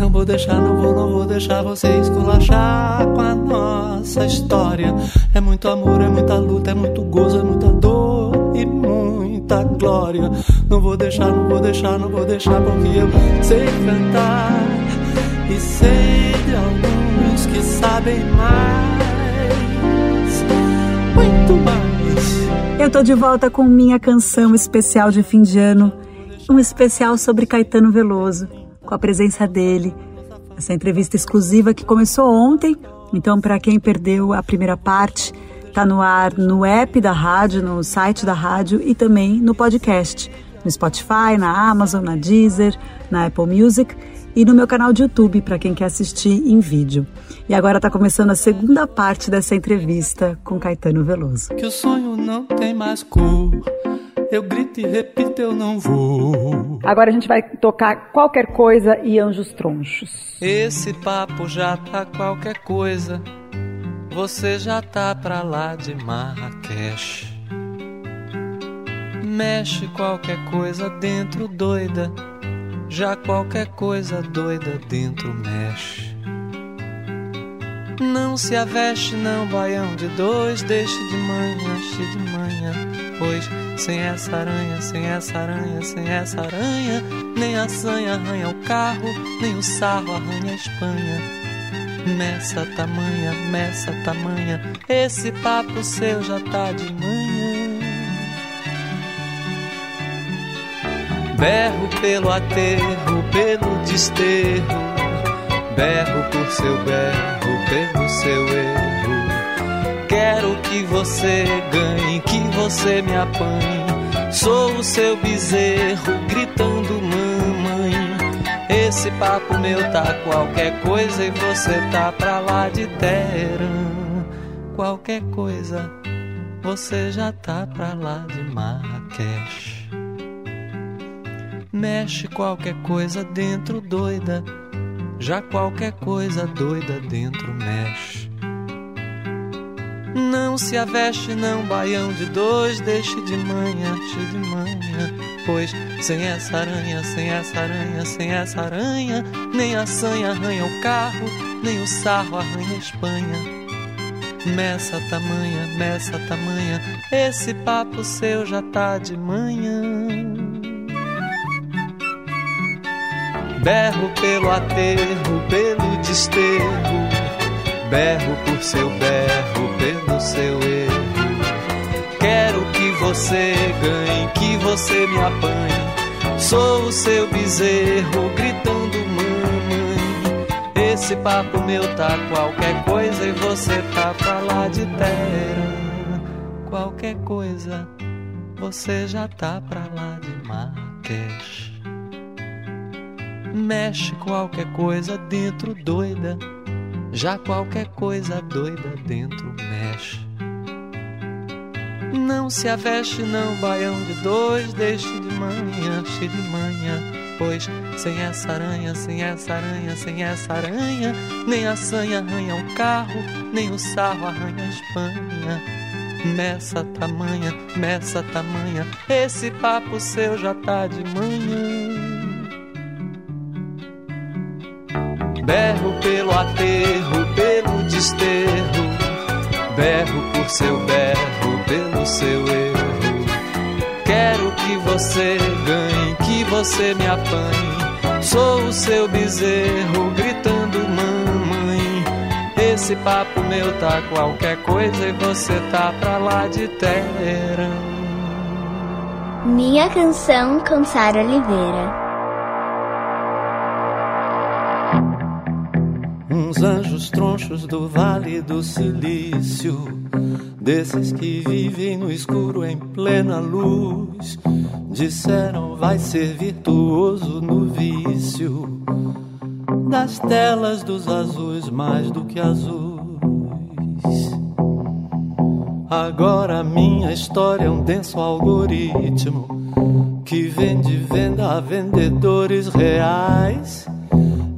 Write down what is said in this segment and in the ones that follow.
Não vou deixar, não vou, não vou deixar você esculachar com a nossa história. É muito amor, é muita luta, é muito gozo, é muita dor e muita glória. Não vou deixar, não vou deixar, não vou deixar, porque eu sei cantar e sei de alguns que sabem mais, muito mais. Eu tô de volta com minha canção especial de fim de ano, um especial sobre Caetano Veloso com a presença dele. Essa entrevista exclusiva que começou ontem. Então, para quem perdeu a primeira parte, está no ar no app da rádio, no site da rádio e também no podcast, no Spotify, na Amazon, na Deezer, na Apple Music e no meu canal de YouTube para quem quer assistir em vídeo. E agora está começando a segunda parte dessa entrevista com Caetano Veloso. Que o sonho não tem mais cor eu grito e repito, eu não vou. Agora a gente vai tocar qualquer coisa e anjos tronchos. Esse papo já tá qualquer coisa. Você já tá pra lá de Marrakech. Mexe qualquer coisa dentro doida. Já qualquer coisa doida dentro mexe. Não se aveste, não, baião de dois, deixe de manhã, de manhã, pois sem essa aranha, sem essa aranha, sem essa aranha, nem a sanha arranha o carro, nem o sarro arranha a Espanha. Nessa tamanha, nessa tamanha, esse papo seu já tá de manhã. Berro pelo aterro, pelo desterro, berro por seu berro, pelo seu erro. Quero que você ganhe, que você me apanhe. Sou o seu bezerro gritando mamãe. Esse papo meu tá qualquer coisa e você tá pra lá de Teherã. Qualquer coisa, você já tá pra lá de Marrakech. Mexe qualquer coisa dentro doida, já qualquer coisa doida dentro mexe. Não se aveste, não, baião de dois, deixe de manhã, de manhã. Pois sem essa aranha, sem essa aranha, sem essa aranha, nem a sanha arranha o carro, nem o sarro arranha a Espanha. Messa tamanha, messa tamanha, esse papo seu já tá de manhã. Berro pelo aterro, pelo desterro, berro por seu berro pelo seu erro. Quero que você ganhe, que você me apanhe. Sou o seu bezerro gritando mamãe. Esse papo meu tá qualquer coisa e você tá pra lá de terra. Qualquer coisa, você já tá pra lá de Marrakech. Mexe qualquer coisa dentro doida já qualquer coisa doida dentro mexe. Não se aveste, não, baião de dois, deixe de manhã, cheio de manhã. Pois sem essa aranha, sem essa aranha, sem essa aranha, nem a sanha arranha o carro, nem o sarro arranha a Espanha. Nessa tamanha, nessa tamanha, esse papo seu já tá de manhã. Berro pelo aterro, pelo desterro. Berro por seu berro, pelo seu erro. Quero que você ganhe, que você me apanhe. Sou o seu bezerro, gritando mamãe. Esse papo meu tá qualquer coisa e você tá pra lá de terra. Minha canção com Sara Oliveira. Uns anjos tronchos do Vale do Silício, desses que vivem no escuro em plena luz, disseram vai ser virtuoso no vício. das telas dos azuis mais do que azuis. Agora minha história é um denso algoritmo que vende venda a vendedores reais.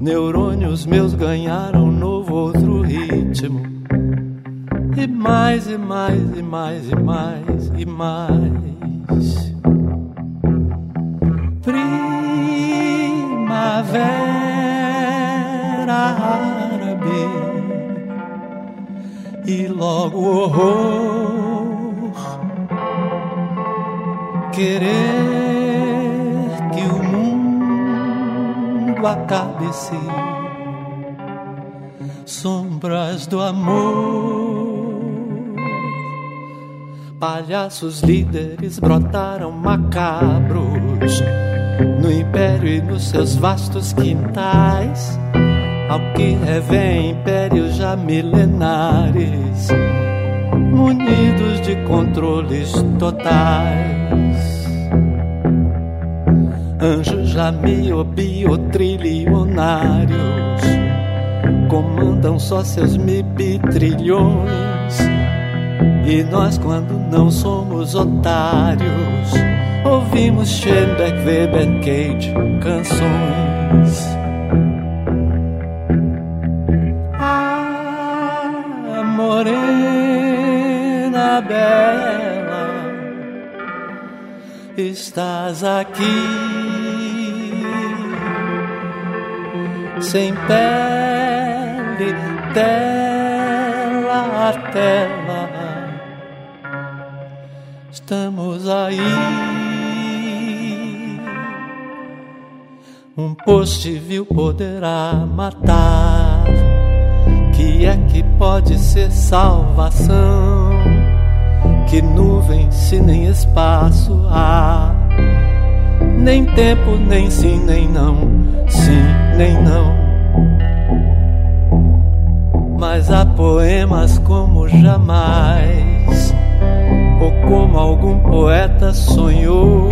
Neurônios meus ganharam novo outro ritmo. E mais e mais e mais e mais e mais. Primavera árabe e logo horror querer mundo acabe-se sombras do amor. Palhaços líderes brotaram macabros no império e nos seus vastos quintais. Ao que revém impérios já milenares, munidos de controles totais. Anjos já miobio-trilionários comandam só seus mibitrilhões. E nós, quando não somos otários, ouvimos Schoenberg, Weber, Cage, canções. bela, estás aqui, sem pele, tela a tela, estamos aí. Um poste vil poderá matar. Que é que pode ser salvação? que nuvem se nem espaço há. Nem tempo, nem sim, nem não, sim, nem não. Mas há poemas como jamais, ou como algum poeta sonhou,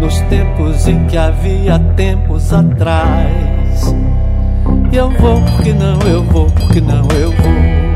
nos tempos em que havia tempos atrás. E eu vou porque não, eu vou porque não, eu vou.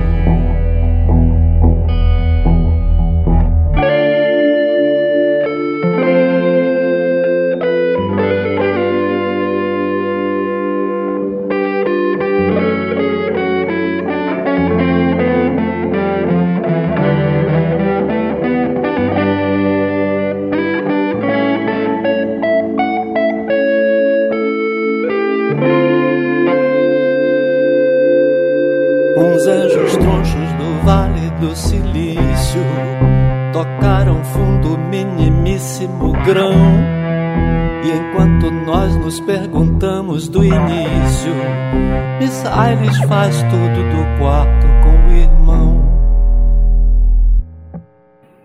Faz tudo do quarto com o irmão.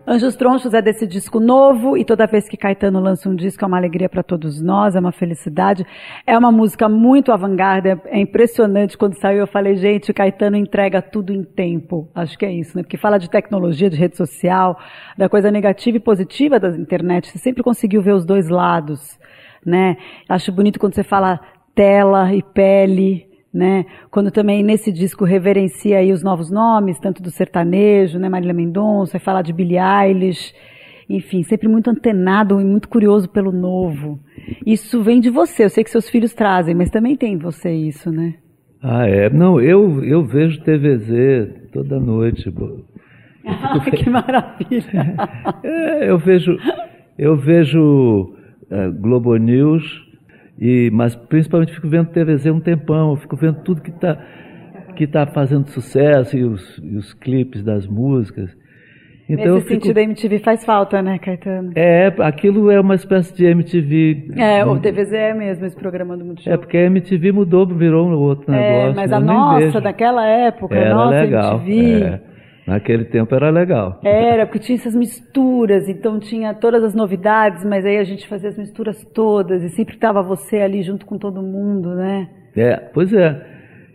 Anjos Tronchos é desse disco novo e toda vez que Caetano lança um disco é uma alegria para todos nós, é uma felicidade. É uma música muito avant-garde, é impressionante. Quando saiu eu falei, gente, o Caetano entrega tudo em tempo. Acho que é isso, né? Porque fala de tecnologia, de rede social, da coisa negativa e positiva da internet. Você sempre conseguiu ver os dois lados, né? Acho bonito quando você fala tela e pele, né? Quando também nesse disco reverencia aí os novos nomes, tanto do sertanejo, né? Marília Mendonça, fala de Billie Eilish, enfim, sempre muito antenado e muito curioso pelo novo. Isso vem de você, eu sei que seus filhos trazem, mas também tem você isso, né? Ah, é. Não, eu, eu vejo TVZ toda noite. Ah, que maravilha! É, eu vejo, eu vejo uh, Globo News, e, mas principalmente fico vendo TVZ um tempão, fico vendo tudo que está que tá fazendo sucesso e os, e os clipes das músicas. Então, Nesse fico... sentido, a MTV faz falta, né, Caetano? É, aquilo é uma espécie de MTV. É, o TVZ é mesmo, esse programa do Multishow. É, porque a MTV mudou, virou um outro é, negócio. É, mas a nossa, daquela época, era a nossa legal, MTV... É. Naquele tempo era legal. Era, porque tinha essas misturas, então tinha todas as novidades, mas aí a gente fazia as misturas todas e sempre estava você ali junto com todo mundo, né? É, pois é.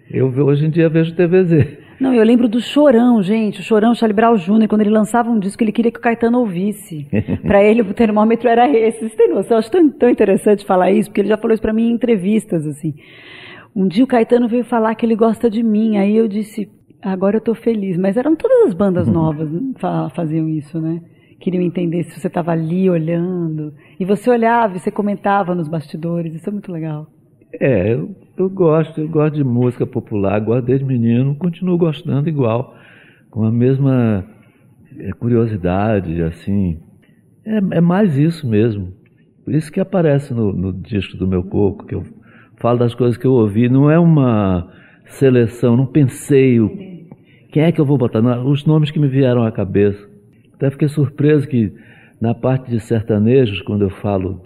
Eu hoje em dia vejo TVZ. Não, eu lembro do Chorão, gente. O Chorão, Charlie Brown Jr., quando ele lançava um disco, ele queria que o Caetano ouvisse. para ele, o termômetro era esse. Você tem noção? Eu acho tão, tão interessante falar isso, porque ele já falou isso para mim em entrevistas, assim. Um dia o Caetano veio falar que ele gosta de mim, aí eu disse, agora eu tô feliz. Mas eram todas as bandas Uhum. novas que faziam isso, né? Queriam entender se você estava ali olhando. E você olhava e você comentava nos bastidores, isso é muito legal. É, eu, eu gosto, eu gosto de música popular, gosto desde menino, continuo gostando igual, com a mesma é, curiosidade, assim. É, é mais isso mesmo. Por isso que aparece no, no disco do meu coco, que eu falo das coisas que eu ouvi, não é uma seleção, não pensei o, quem é que eu vou botar, não, os nomes que me vieram à cabeça. Até fiquei surpreso que na parte de sertanejos, quando eu falo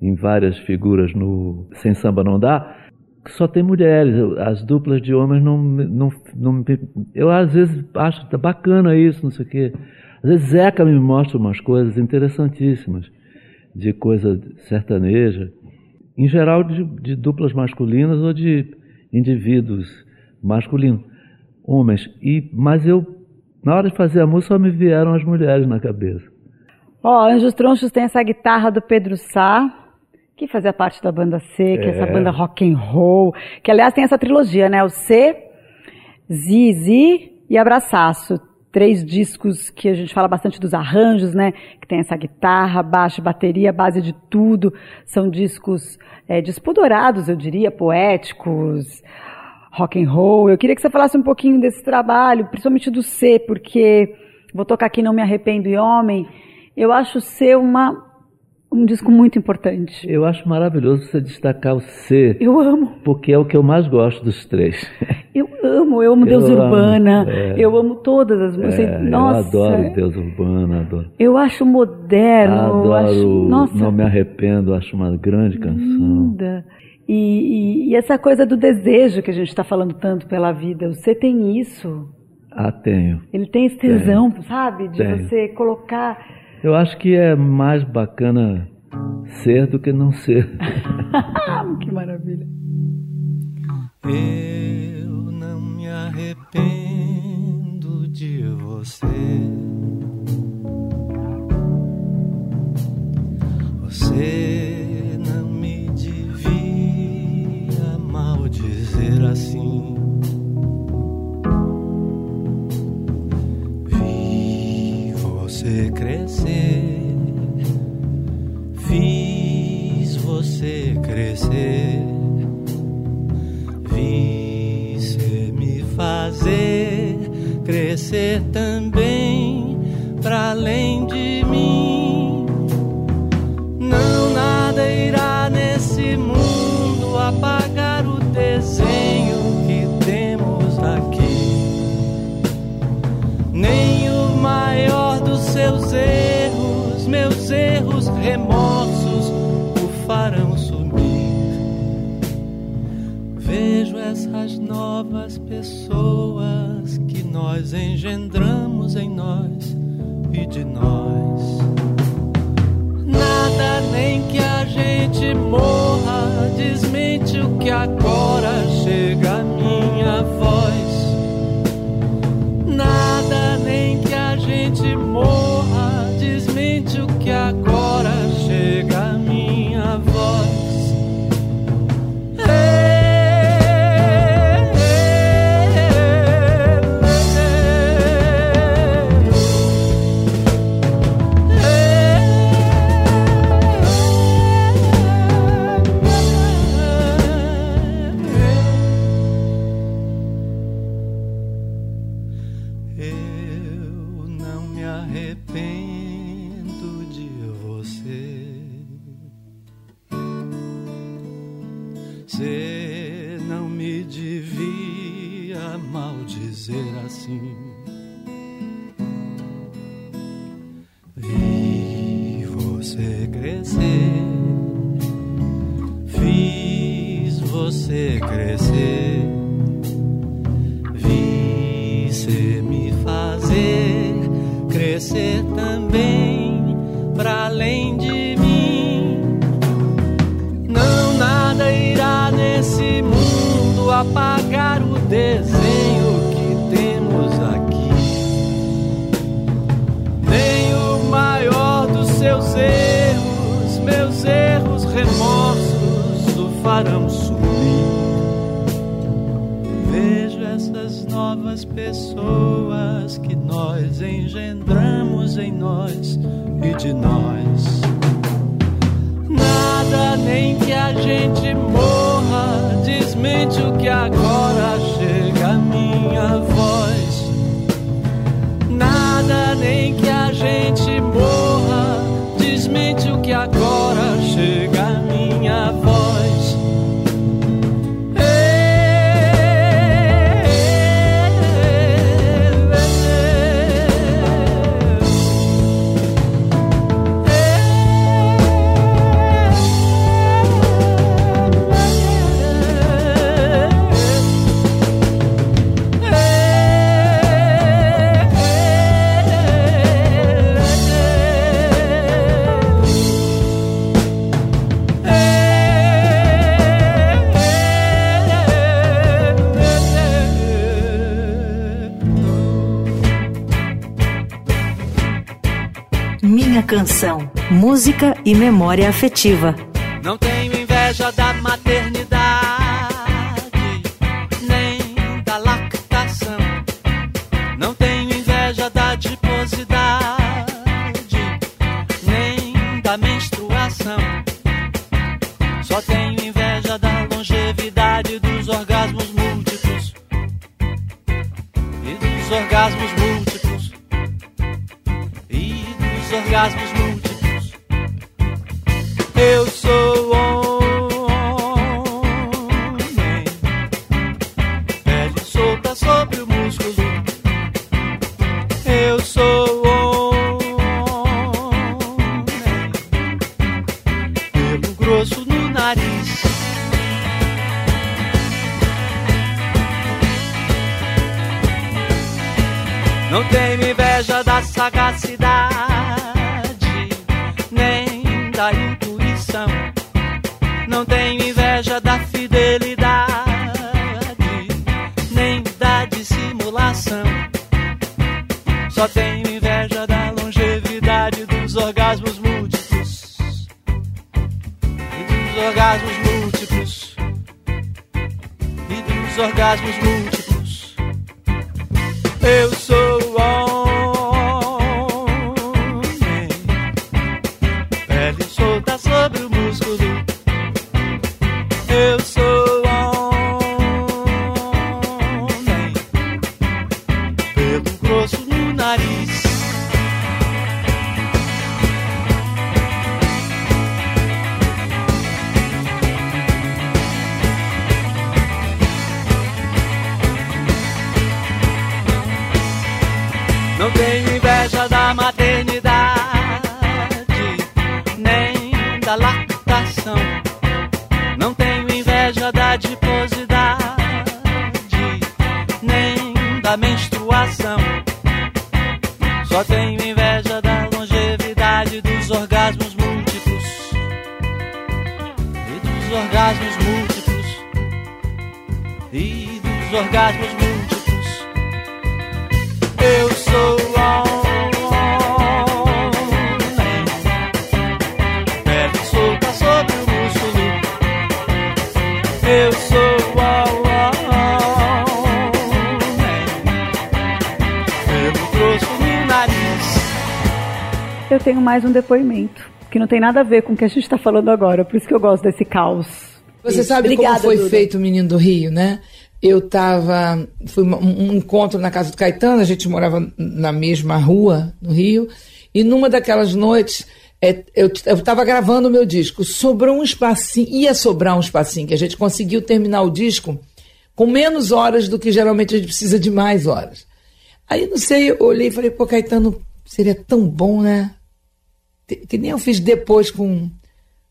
em várias figuras no Sem Samba Não Dá, só tem mulheres, as duplas de homens não, não, não eu às vezes acho bacana isso, não sei o quê. Às vezes Zeca me mostra umas coisas interessantíssimas de coisa sertaneja, em geral de, de duplas masculinas ou de indivíduos masculinos, homens. E mas eu na hora de fazer a música só me vieram as mulheres na cabeça. Ó, oh, Anjos Tronchos tem essa guitarra do Pedro Sá, que fazia parte da banda C, que é essa banda rock and roll, que aliás tem essa trilogia, né? O C, Zizi e Abraçaço. Três discos que a gente fala bastante dos arranjos, né? Que tem essa guitarra, baixo, bateria, base de tudo. São discos é, despodorados, eu diria, poéticos, rock and roll. Eu queria que você falasse um pouquinho desse trabalho, principalmente do C, porque vou tocar aqui Não Me Arrependo e Homem. Eu acho ser uma um disco muito importante. Eu acho maravilhoso você destacar o C. Eu amo. Porque é o que eu mais gosto dos três. Eu amo, eu amo Deus eu Urbana, amo, é, eu amo todas as músicas. É, nossa, eu adoro Deus Urbana, adoro. Eu acho moderno. Adoro, acho, nossa, Não Me Arrependo, acho uma grande canção. Linda. E, e, e essa coisa do desejo que a gente está falando tanto pela vida, você tem isso? Ah, tenho. Ele tem esse tesão, tenho. sabe? De tenho. você colocar eu acho que é mais bacana ser do que não ser. que maravilha. Eu não me arrependo de você. Você maldizer assim. Vi você crescer, fiz você crescer, vi você me fazer crescer também para além de novas pessoas que nós engendramos em nós e de nós. Nada nem que a gente morra desmente o que agora chega farão sumir. essas novas pessoas que nós engendramos em nós e de nós. Nada nem que a gente morra desmente o que agora chega a minha voz. Nada nem que Canção. Música e memória afetiva. Não tenho inveja da sagacidade, nem da intuição. Não tenho inveja da fidelidade, nem da dissimulação. Só tenho inveja da longevidade dos orgasmos múltiplos. E dos orgasmos múltiplos. E dos orgasmos múltiplos. Eu sou mais um depoimento, que não tem nada a ver com o que a gente está falando agora, por isso que eu gosto desse caos. Você Isso. sabe Obrigada, como foi Duda. feito o Menino do Rio, né? Eu tava. Foi um, um encontro na casa do Caetano, a gente morava na mesma rua, no Rio, e numa daquelas noites. é, eu, eu tava gravando o meu disco, sobrou um espacinho, ia sobrar um espacinho, que a gente conseguiu terminar o disco com menos horas do que geralmente a gente precisa de mais horas. Aí, não sei, eu olhei e falei, pô, Caetano, seria tão bom, né? Que- nem eu fiz depois com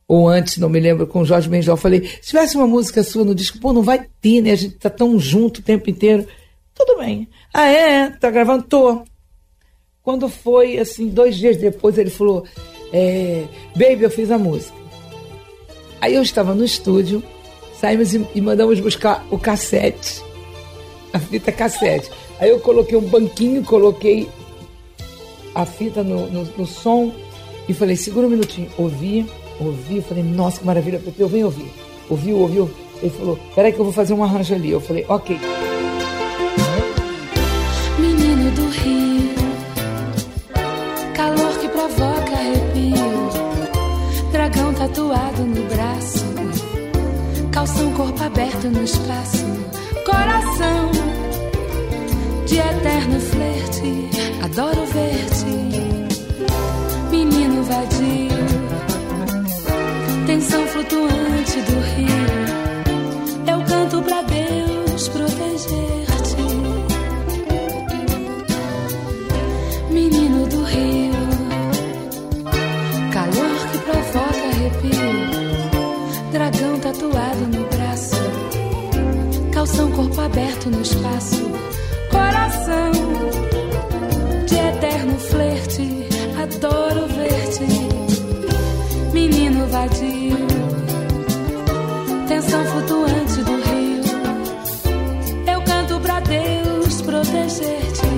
ou antes, não me lembro, com o Jorge Benjol, falei, se tivesse uma música sua no disco, pô, não vai ter, né? A gente tá tão junto o tempo inteiro. Tudo bem. Ah, é? Tá gravando? Tô. Quando foi, assim, dois dias depois, ele falou, é, Baby, eu fiz a música. Aí eu estava no estúdio, saímos e, e mandamos buscar o cassete, a fita cassete. Aí eu coloquei um banquinho, coloquei a fita no, no, no som e falei, segura um minutinho. Ouvi, ouvi. Eu falei, nossa, que maravilha, Pepe, eu venho ouvir. Ouviu, ouviu. Ele falou, peraí que eu vou fazer um arranjo ali. Eu falei, ok. Menino do Rio, calor que provoca arrepio, dragão tatuado no braço, calção corpo aberto no espaço, coração de eterno flerte, adoro ver-te menino vadio, tensão flutuante do rio, eu canto pra Deus proteger-te, menino do rio, calor que provoca arrepio, dragão tatuado no braço, calção, corpo aberto no espaço. Coração de eterno flerte, adoro ver-te, menino vadio, tensão flutuante do rio. Eu canto pra Deus proteger-te.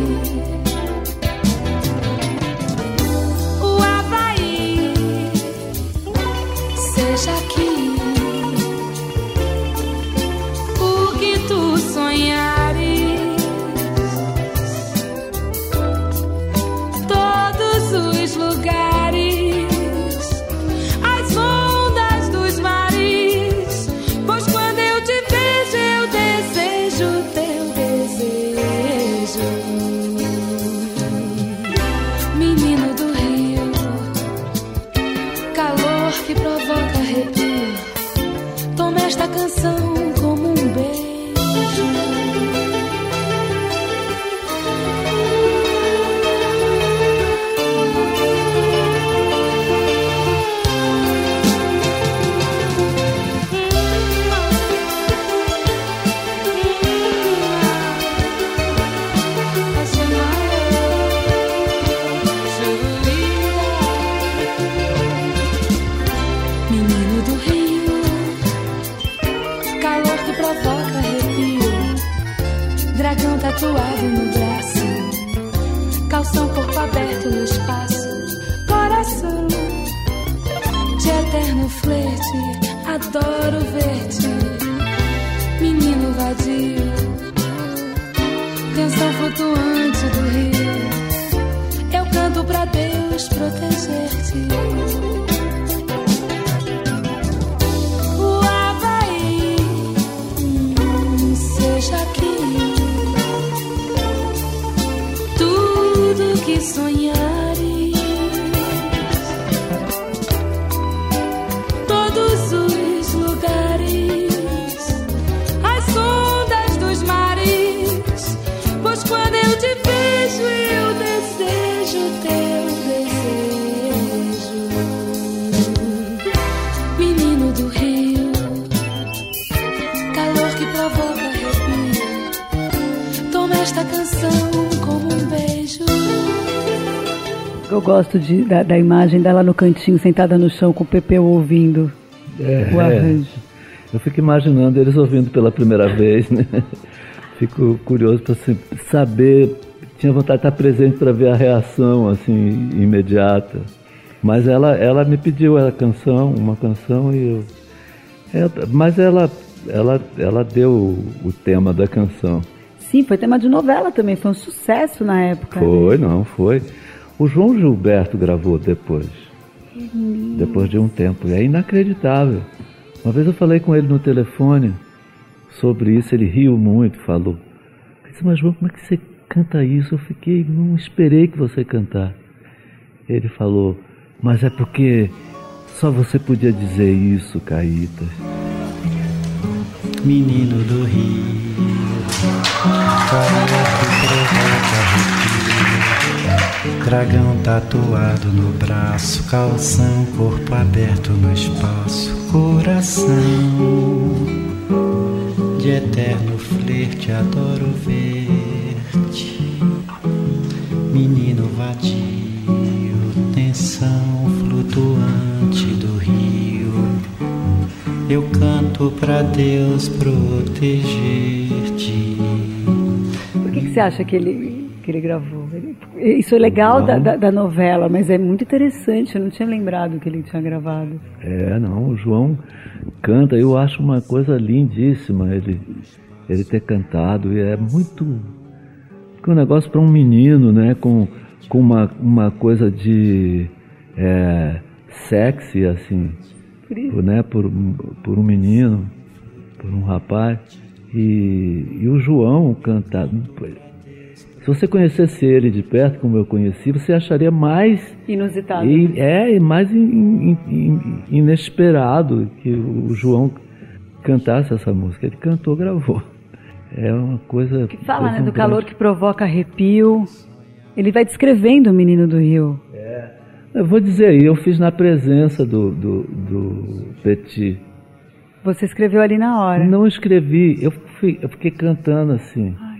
Gosto de, da, da imagem dela no cantinho, sentada no chão, com o Pepeu ouvindo É, o arranjo. Eu fico imaginando eles ouvindo pela primeira vez, né? Fico curioso para saber, tinha vontade de estar presente para ver a reação assim imediata. Mas ela, ela me pediu a canção, uma canção e eu, é, mas ela, ela, ela deu o, tema da canção. Sim, foi tema de novela também, foi um sucesso na época. né? Foi, não, foi. O João Gilberto gravou depois. Depois de um tempo. É inacreditável. Uma vez eu falei com ele no telefone sobre isso, ele riu muito, falou. Eu disse, mas João, como é que você canta isso? Eu fiquei, não esperei que você cantar. Ele falou, mas é porque só você podia dizer isso, Caíta. Menino do Rio, calor que provoca arrepio, dragão tatuado no braço, calção, corpo aberto no espaço, coração de eterno flerte, adoro ver-te, menino vadio, tensão flutuante do rio. Eu canto pra Deus proteger-te. Por que, que você acha que ele, que ele gravou? Ele- isso é legal da, da, da novela, mas é muito interessante. Eu não tinha lembrado que ele tinha gravado. É, não, o João canta, eu acho uma coisa lindíssima ele, ele ter cantado, e é muito. que um negócio para um menino, né, com, com uma, uma coisa de. É, sexy, assim, Por isso. por, né, por, um- por um menino. por um rapaz. E, e o João cantava. Se você conhecesse ele de perto, como eu conheci, você acharia mais. Inusitado. E, é, mais in, in, inesperado que o João cantasse essa música. Ele cantou, gravou. É uma coisa. Que fala, né, do calor que provoca arrepio. Ele vai descrevendo o menino do Rio. É. Eu vou dizer aí, eu fiz na presença do, do, do Petit. Você escreveu ali na hora? Não escrevi, eu, fui, eu fiquei cantando assim. Lindo.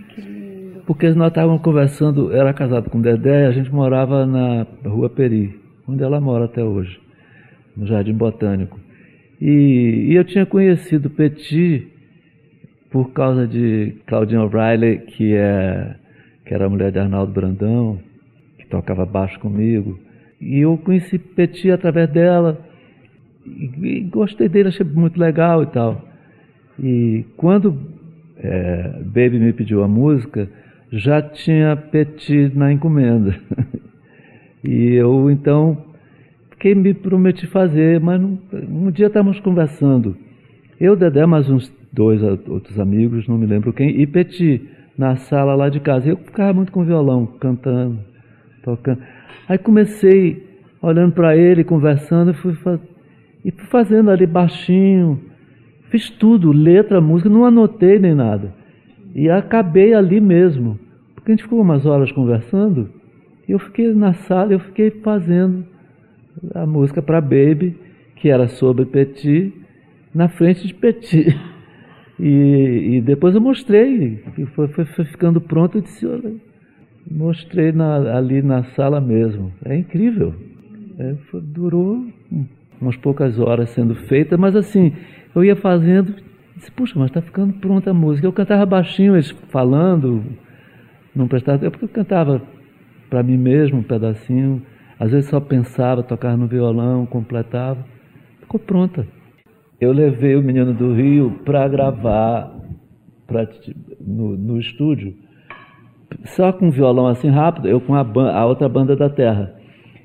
Porque nós estávamos conversando, era casado com Dedé, a gente morava na Rua Peri, onde ela mora até hoje, no Jardim Botânico. E, e eu tinha conhecido Petit por causa de Claudine O'Reilly, que, é, que era a mulher de Arnaldo Brandão, que tocava baixo comigo. E eu conheci Petit através dela e, e gostei dele, achei muito legal e tal. E quando é, Baby me pediu a música, já tinha Petit na encomenda. e eu então fiquei me prometi fazer, mas não, um dia estávamos conversando. Eu, Dedé, mais uns dois outros amigos, não me lembro quem, e Petit na sala lá de casa. Eu ficava muito com violão, cantando, tocando. Aí comecei olhando para ele, conversando, fui, e fui fazendo ali baixinho. Fiz tudo, letra, música, não anotei nem nada. E acabei ali mesmo. Porque a gente ficou umas horas conversando, e eu fiquei na sala, eu fiquei fazendo a música para Baby, que era sobre Petit, na frente de Petit. E, e depois eu mostrei, foi, foi, foi, ficando pronto, eu disse, olha, mostrei na, ali na sala mesmo. É incrível. É, foi, durou umas poucas horas sendo feita, mas assim, eu ia fazendo, disse, puxa, mas está ficando pronta a música. Eu cantava baixinho, eles falando, não prestava, eu cantava para mim mesmo um pedacinho, às vezes só pensava, tocava no violão, completava, ficou pronta eu levei o Menino do Rio para gravar pra, no, no, estúdio, só com violão assim rápido, eu com a, a outra banda da Terra.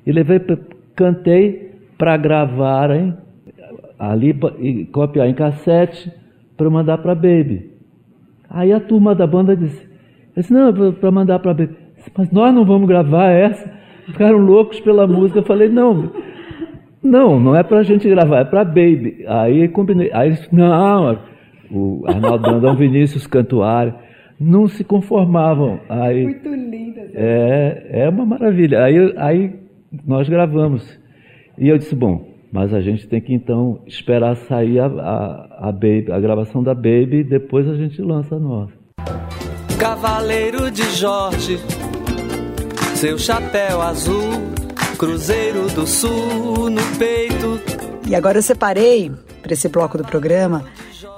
E levei, cantei para gravarem ali e copiar em cassete para mandar para Baby. Aí a turma da banda disse, disse não, para mandar para Baby. Mas nós não vamos gravar essa. Ficaram loucos pela música. Eu falei, não, não, não é pra gente gravar, é pra Baby. Aí combinei. Aí não, o Arnaldo Brandão, Vinícius Cantuário, não se conformavam. Aí, Muito linda. É, é uma maravilha. Aí, aí nós gravamos. E eu disse, bom, mas a gente tem que então esperar sair a, a, a, Baby, a gravação da Baby e depois a gente lança a nossa. Cavaleiro de Jorge, seu chapéu azul Cruzeiro do Sul no peito. E agora eu separei para esse bloco do programa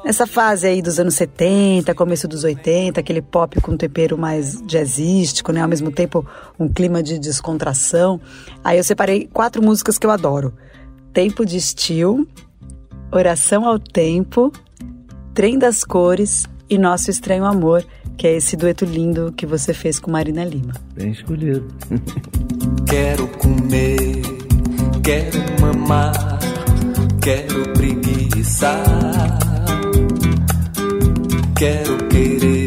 nessa fase aí dos anos 70, começo dos 80, aquele pop com tempero mais jazzístico, né? Ao mesmo tempo um clima de descontração. Aí eu separei quatro músicas que eu adoro: Tempo de Estilo, Oração ao Tempo, Trem das Cores e Nosso Estranho Amor, que é esse dueto lindo que você fez com Marina Lima. Bem escolhido. Quero comer, quero mamar, quero preguiçar. Quero querer,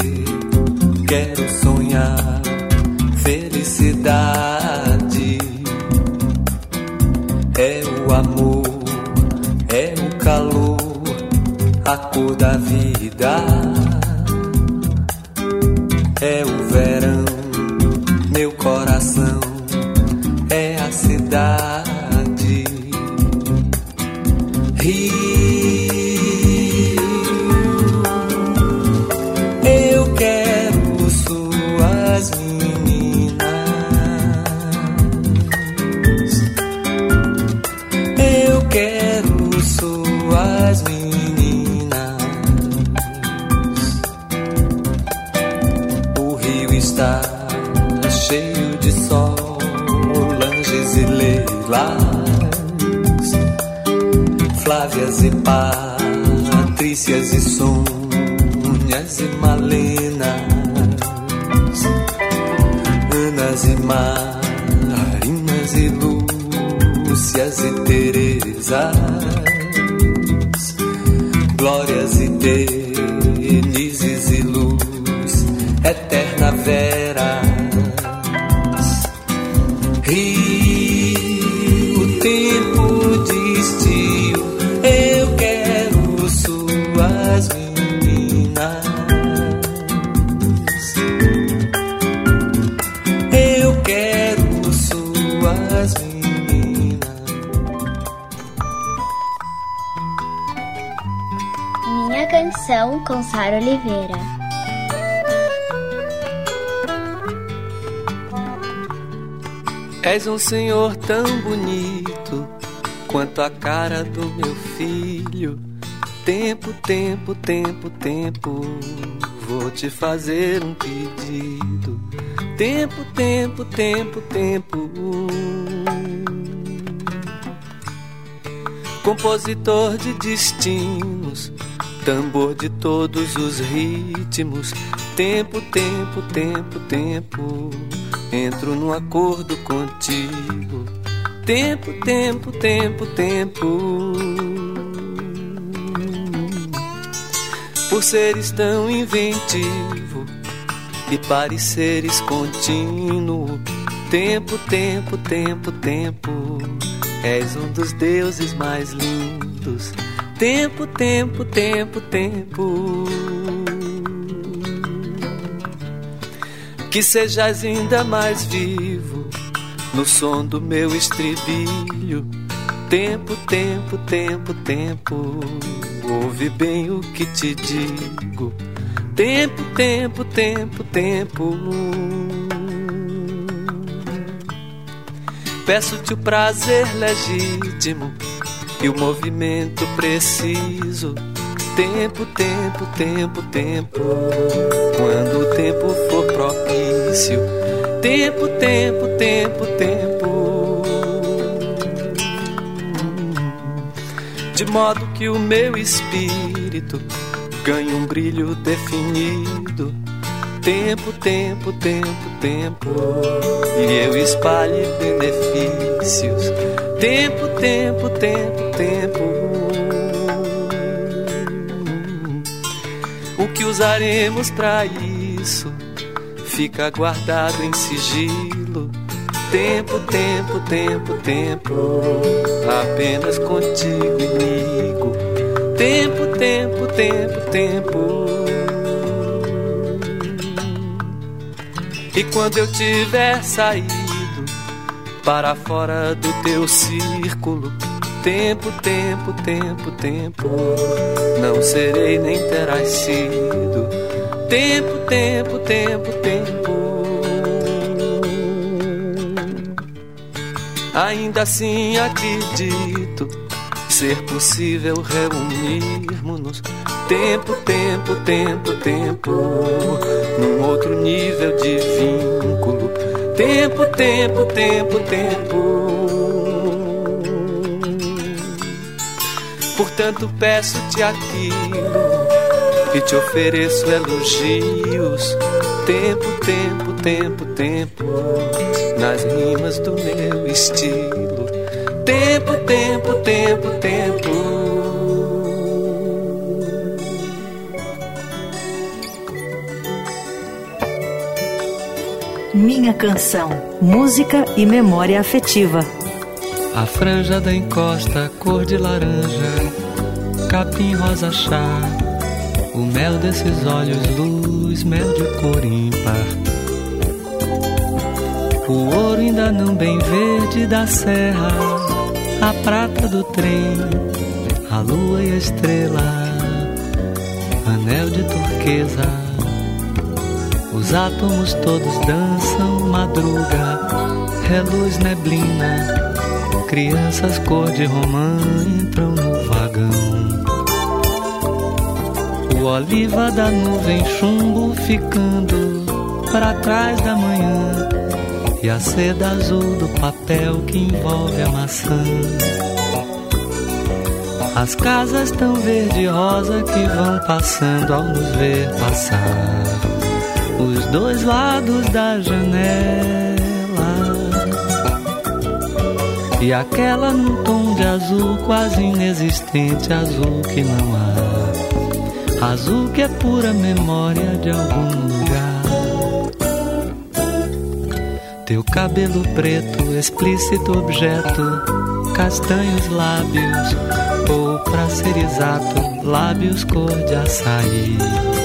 quero sonhar, felicidade. É o amor, é o calor, a cor da vida. É o verão, meu coração cidade. De sol e Leilas, Flávias e Patrícias e Sônias e Malenas, Anas e Marinas e Lúcias e Terezas, Glórias e Terezas com Sara Oliveira. És um senhor tão bonito quanto a cara do meu filho. Tempo, tempo, tempo, tempo, vou te fazer um pedido. Tempo, tempo, tempo, tempo. Compositor de destinos, tambor de todos os ritmos. Tempo, tempo, tempo, tempo. Entro num acordo contigo. Tempo, tempo, tempo, tempo. Por seres tão inventivo e pareceres contínuo. Tempo, tempo, tempo, tempo. És um dos deuses mais lindos. Tempo, tempo, tempo, tempo. Que sejas ainda mais vivo no som do meu estribilho. Tempo, tempo, tempo, tempo. Ouve bem o que te digo. Tempo, tempo, tempo, tempo. Peço-te o prazer legítimo e o movimento preciso. Tempo, tempo, tempo, tempo. Quando o tempo for propício. Tempo, tempo, tempo, tempo. De modo que o meu espírito ganhe um brilho definido. Tempo, tempo, tempo, tempo. E eu espalhe benefícios. Tempo, tempo, tempo, tempo. O que usaremos para isso fica guardado em sigilo. Tempo, tempo, tempo, tempo. Apenas contigo, amigo. Tempo, tempo, tempo, tempo. E quando eu tiver saído para fora do teu círculo, tempo, tempo, tempo, tempo, não serei nem terás sido. Tempo, tempo, tempo, tempo. Ainda assim acredito ser possível reunirmos-nos. Tempo, tempo, tempo, tempo, num outro nível de vínculo. Tempo, tempo, tempo, tempo. Portanto, peço-te aquilo e te ofereço elogios. Tempo, tempo, tempo, tempo, nas rimas do meu estilo. Tempo, tempo, tempo, tempo. Minha canção, música e memória afetiva. A franja da encosta, cor de laranja, capim rosa chá. O mel desses olhos, luz, mel de cor ímpar. O ouro ainda não bem verde da serra, a prata do trem, a lua e a estrela, anel de turquesa. Os átomos todos dançam, madruga, reluz neblina. Crianças cor de romã entram no vagão. O oliva da nuvem chumbo ficando para trás da manhã. E a seda azul do papel que envolve a maçã. As casas tão verde rosa que vão passando ao nos ver passar. Dois lados da janela. E aquela num tom de azul quase inexistente, azul que não há. Azul que é pura memória de algum lugar. Teu cabelo preto, explícito objeto, castanhos lábios, ou pra ser exato, lábios cor de açaí.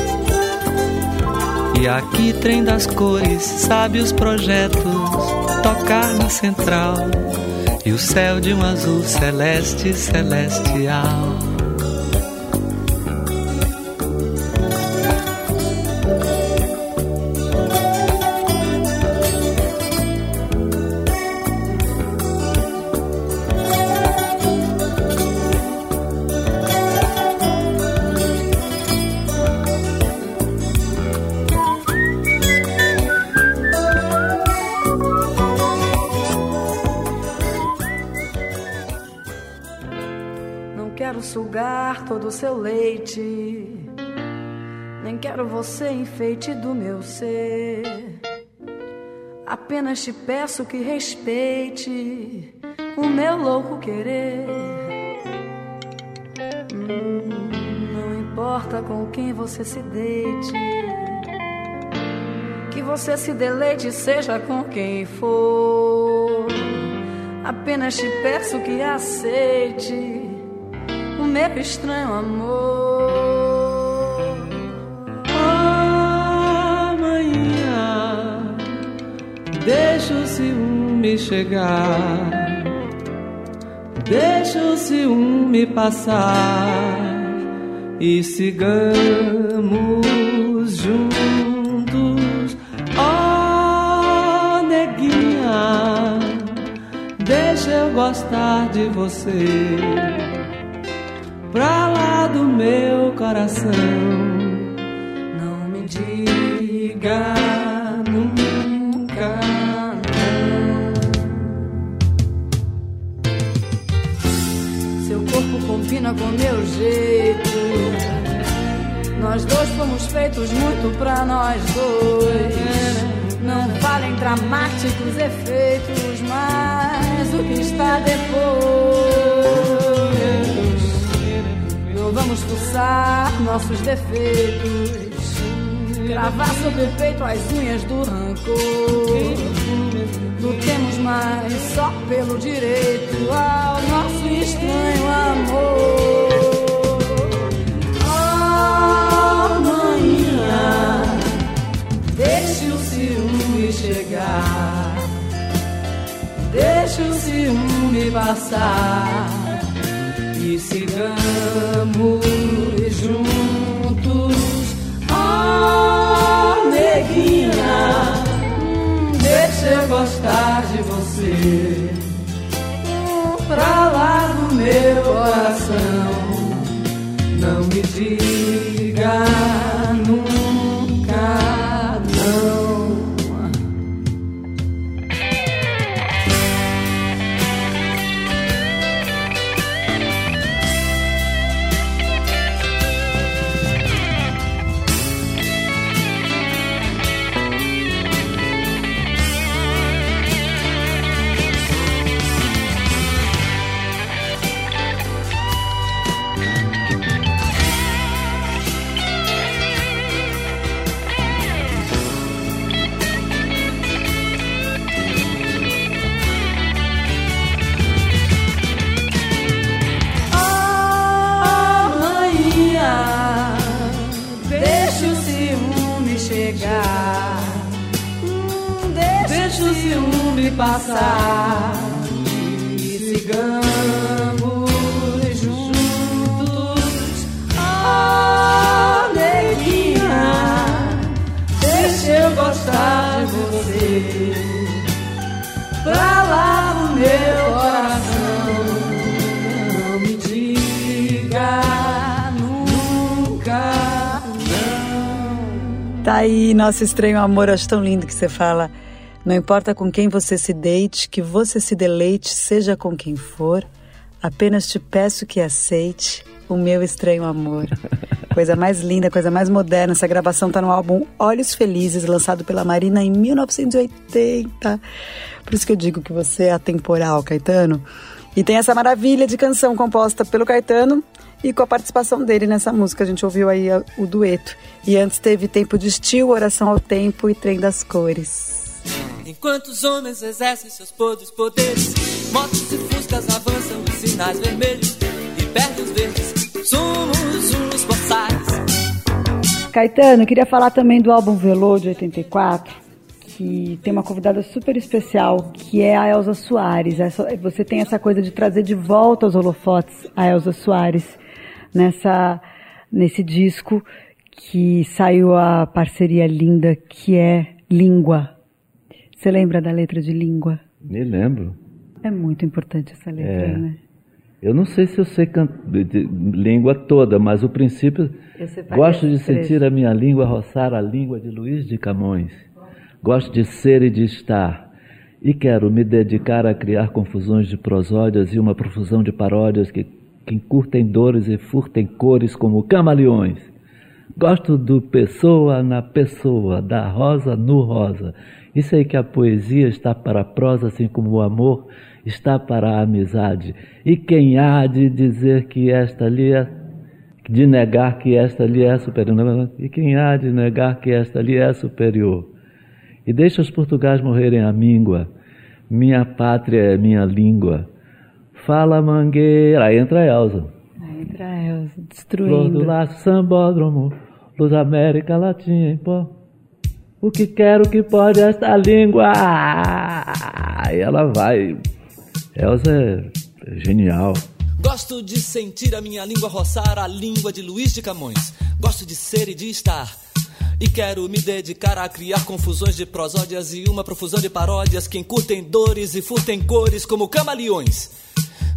E aqui trem das cores, sabe os projetos, tocar na central, e o céu de um azul celeste celestial. Seu leite. Nem quero você enfeite do meu ser. Apenas te peço que respeite o meu louco querer. Hum, não importa com quem você se deite, que você se deleite, seja com quem for. Apenas te peço que aceite meu estranho amor. Amanhã deixa o ciúme chegar, deixa o ciúme passar e sigamos juntos. Oh, neguinha, deixa eu gostar de você. Pra lá do meu coração, não me diga nunca. Seu corpo combina com meu jeito. Nós dois fomos feitos muito pra nós dois. Não falem dramáticos efeitos, mas o que está depois. Vamos fuçar nossos defeitos. Gravar sobre o peito as unhas do rancor. Lutemos mais só pelo direito ao nosso estranho amor. Amanhã, deixe o ciúme chegar, deixe o ciúme passar e sigamos juntos. Oh, neguinha, deixa eu gostar de você. Nosso estranho amor, acho tão lindo que você fala. Não importa com quem você se deite, que você se deleite, seja com quem for, apenas te peço que aceite o meu estranho amor. Coisa mais linda, coisa mais moderna. Essa gravação tá no álbum Olhos Felizes, lançado pela Marina em 1980. Por isso que eu digo que você é atemporal, Caetano. E tem essa maravilha de canção composta pelo Caetano e com a participação dele nessa música. A gente ouviu aí a- o dueto. E antes teve Tempo de Estio, Oração ao Tempo e Trem das Cores. Enquanto os homens exercem seus podres poderes, motos e fuscas avançam os sinais vermelhos e perdem os verdes. Somos uns boçais. Caetano, eu queria falar também do álbum Velô de 84, que tem uma convidada super especial, que é a Elza Soares. Você tem essa coisa de trazer de volta aos holofotes a Elza Soares nessa, nesse disco que saiu a parceria linda que é Língua. Você lembra da letra de Língua? Me lembro. É muito importante essa letra, É. né? Eu não sei se eu sei can- língua toda, mas o princípio. Gosto de sentir a minha língua roçar a língua de Luiz de Camões. Gosto de ser e de estar. E quero me dedicar a criar confusões de prosódias e uma profusão de paródias que que curtem dores e furtem cores como camaleões. Gosto do pessoa na pessoa, da rosa no rosa. Isso aí que a poesia está para a prosa, assim como o amor está para a amizade. E quem há de dizer que esta ali é de negar que esta ali é superior. E quem há de negar que esta ali é superior? E deixa os portugais morrerem a míngua. Minha pátria é minha língua. Fala mangueira. Aí entra a Elza. Aí entra a Elza, Flor destruindo. do laço, sambódromo, luz América Latina em pó. O que quero que pode esta língua? Aí ela vai. Elza é genial. Gosto de sentir a minha língua roçar a língua de Luiz de Camões. Gosto de ser e de estar. E quero me dedicar a criar confusões de prosódias e uma profusão de paródias que encurtem dores e furtem cores como camaleões.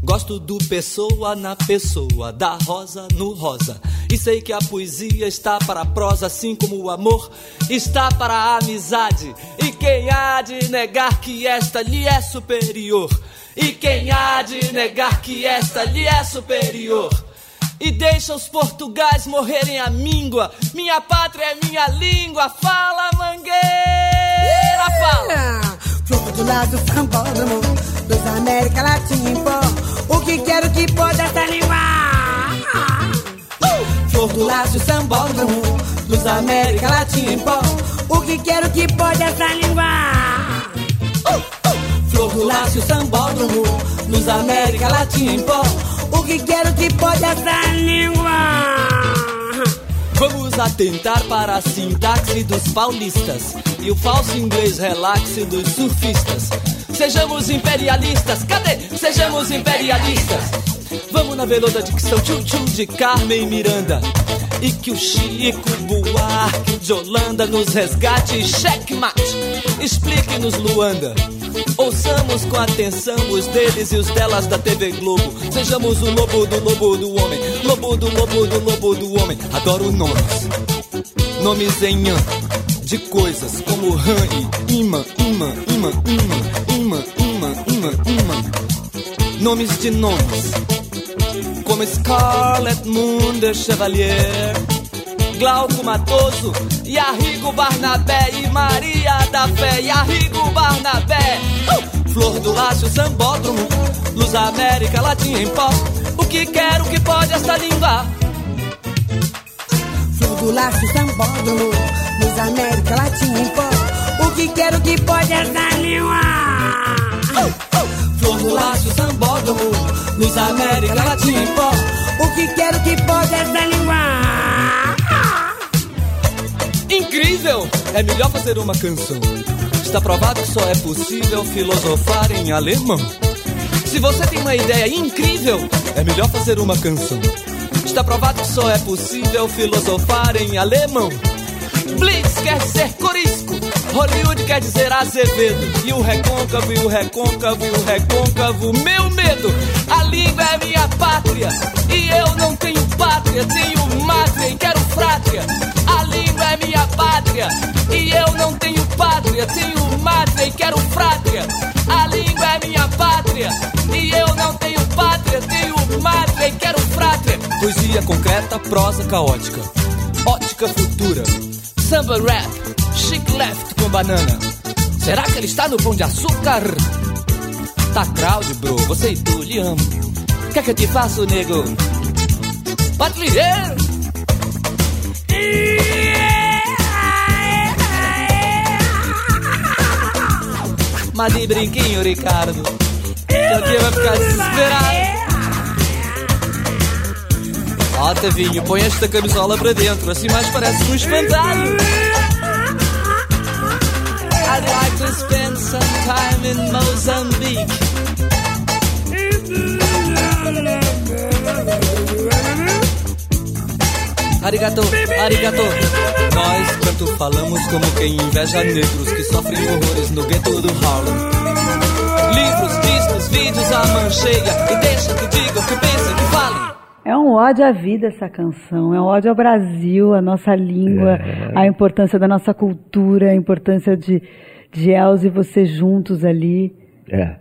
Gosto do pessoa na pessoa, da rosa no rosa. E sei que a poesia está para a prosa, assim como o amor está para a amizade. E quem há de negar que esta lhe é superior? E quem há de negar que esta lhe é superior? E deixa os portugais morrerem a míngua. Minha pátria é minha língua. Fala, mangueira, fala. Flor do lado sambódromo, dos América Latina que quero que pode essa língua? Flor do laço sambódromo, dos América Latina em pó. O que quero que pode essa língua? Flor do laço sambódromo, dos América Latina em pó. O que quero que pode essa língua? Vamos atentar para a sintaxe dos paulistas e o falso inglês relaxe dos surfistas. Sejamos imperialistas, cadê? Sejamos imperialistas. Vamos na veloda dicção tchum-tchum de Carmen Miranda. E que o Chico Buarque de Holanda nos resgate checkmate. Explique-nos, Luanda. Ouçamos com atenção os deles e os delas da TV Globo. Sejamos o lobo do lobo do homem. Lobo do lobo do lobo do homem. Adoro nomes. Nomes em an de coisas como rã e imã, imã, imã, imã, imã, imã, imã, imã. Nomes de nomes. Como Scarlet Moon de Chevalier. Glauco Matoso, e Arrigo Barnabé e Maria da Fé, e Arrigo Barnabé. Uh! Flor do Lácio Sambódromo, Luz América Latina em pó. O que quero que pode esta língua? Flor do laço sambódromo, dos América Latina em pó. O que quero que pode essa língua? Flor do Lácio Sambódromo, Luz América Latina. O que quero que pode essa língua? Incrível! É melhor fazer uma canção. Está provado que só é possível filosofar em alemão. Se você tem uma ideia incrível, é melhor fazer uma canção. Está provado que só é possível filosofar em alemão. Blitz quer dizer corisco, Hollywood quer dizer Azevedo. E o recôncavo, e o recôncavo, e o recôncavo, meu medo. A língua é minha pátria, e eu não tenho pátria, tenho mátria e quero frátria. A língua é minha pátria, e eu não tenho pátria, tenho mátria e quero frátria. A língua é minha pátria, e eu não tenho pátria, tenho mátria e quero frátria. Poesia concreta, prosa caótica, ótica futura, samba rap, chic left com banana. Será que ele está no pão de açúcar? Tá crowd, bro, você e tu, lhe amo. O que é que eu te faço, nego? Pode ligar! Mas de brinquinho, Ricardo. Seu dia vai ficar desesperado. Ó, Tavinho, põe esta camisola para dentro, assim mais parece um espantalho. I'd like to spend some time in Mozambique. Arigato, arigato. Nós tanto falamos como quem inveja negros que sofrem horrores no gueto do Harlem. Livros, discos, vídeos a mancheia e deixa que digam, que pensem, que falem. É um ódio à vida essa canção, é um ódio ao Brasil, à nossa língua, É. à importância da nossa cultura, a importância de, de Elza e você juntos ali. É.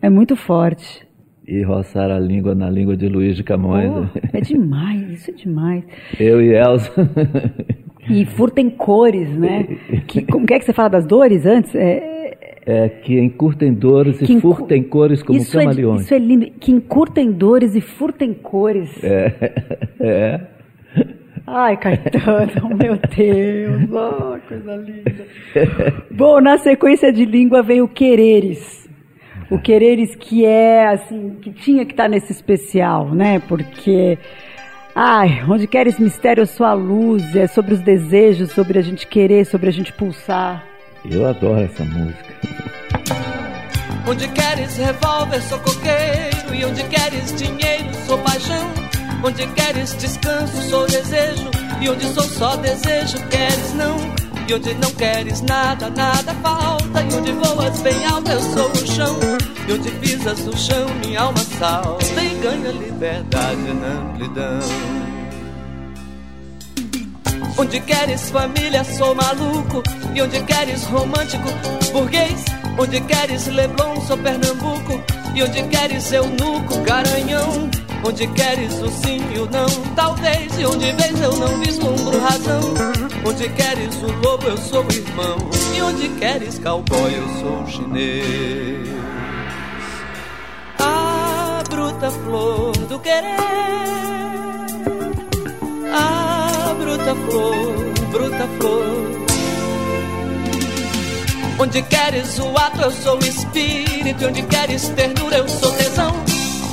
É muito forte. e roçar a língua na língua de Luiz de Camões. Oh, é demais, isso é demais. Eu e Elza. E furtem cores, né? Que, como que é que você fala das dores antes? É, é que encurtem dores e encur... furtem cores como isso camaleões. É, isso é lindo. Que encurtem dores e furtem cores. É, é. Ai, Caetano, meu Deus, oh, coisa linda. Bom, na sequência de língua vem o quereres. O quereres que é, assim, que tinha que estar nesse especial, né? Porque, ai, onde queres mistério, eu sou a luz, é sobre os desejos, sobre a gente querer, sobre a gente pulsar. Eu adoro essa música. Onde queres revólver, sou coqueiro, e onde queres dinheiro, sou paixão. Onde queres descanso, sou desejo. E onde sou só desejo, queres não. E onde não queres nada, nada falta. E onde voas bem alto, eu sou o chão. E onde pisas o chão, minha alma salta e ganha liberdade na amplidão. Onde queres família, sou maluco. E onde queres romântico, burguês. Onde queres Leblon, sou Pernambuco. E onde queres eunuco, garanhão. Onde queres o sim e o não, talvez. E onde vês eu não vislumbro razão. Onde queres o lobo, eu sou o irmão. E onde queres cowboy, eu sou o chinês. A bruta flor do querer. Bruta flor, bruta flor. Onde queres o ato, eu sou o espírito. Onde queres ternura, eu sou tesão.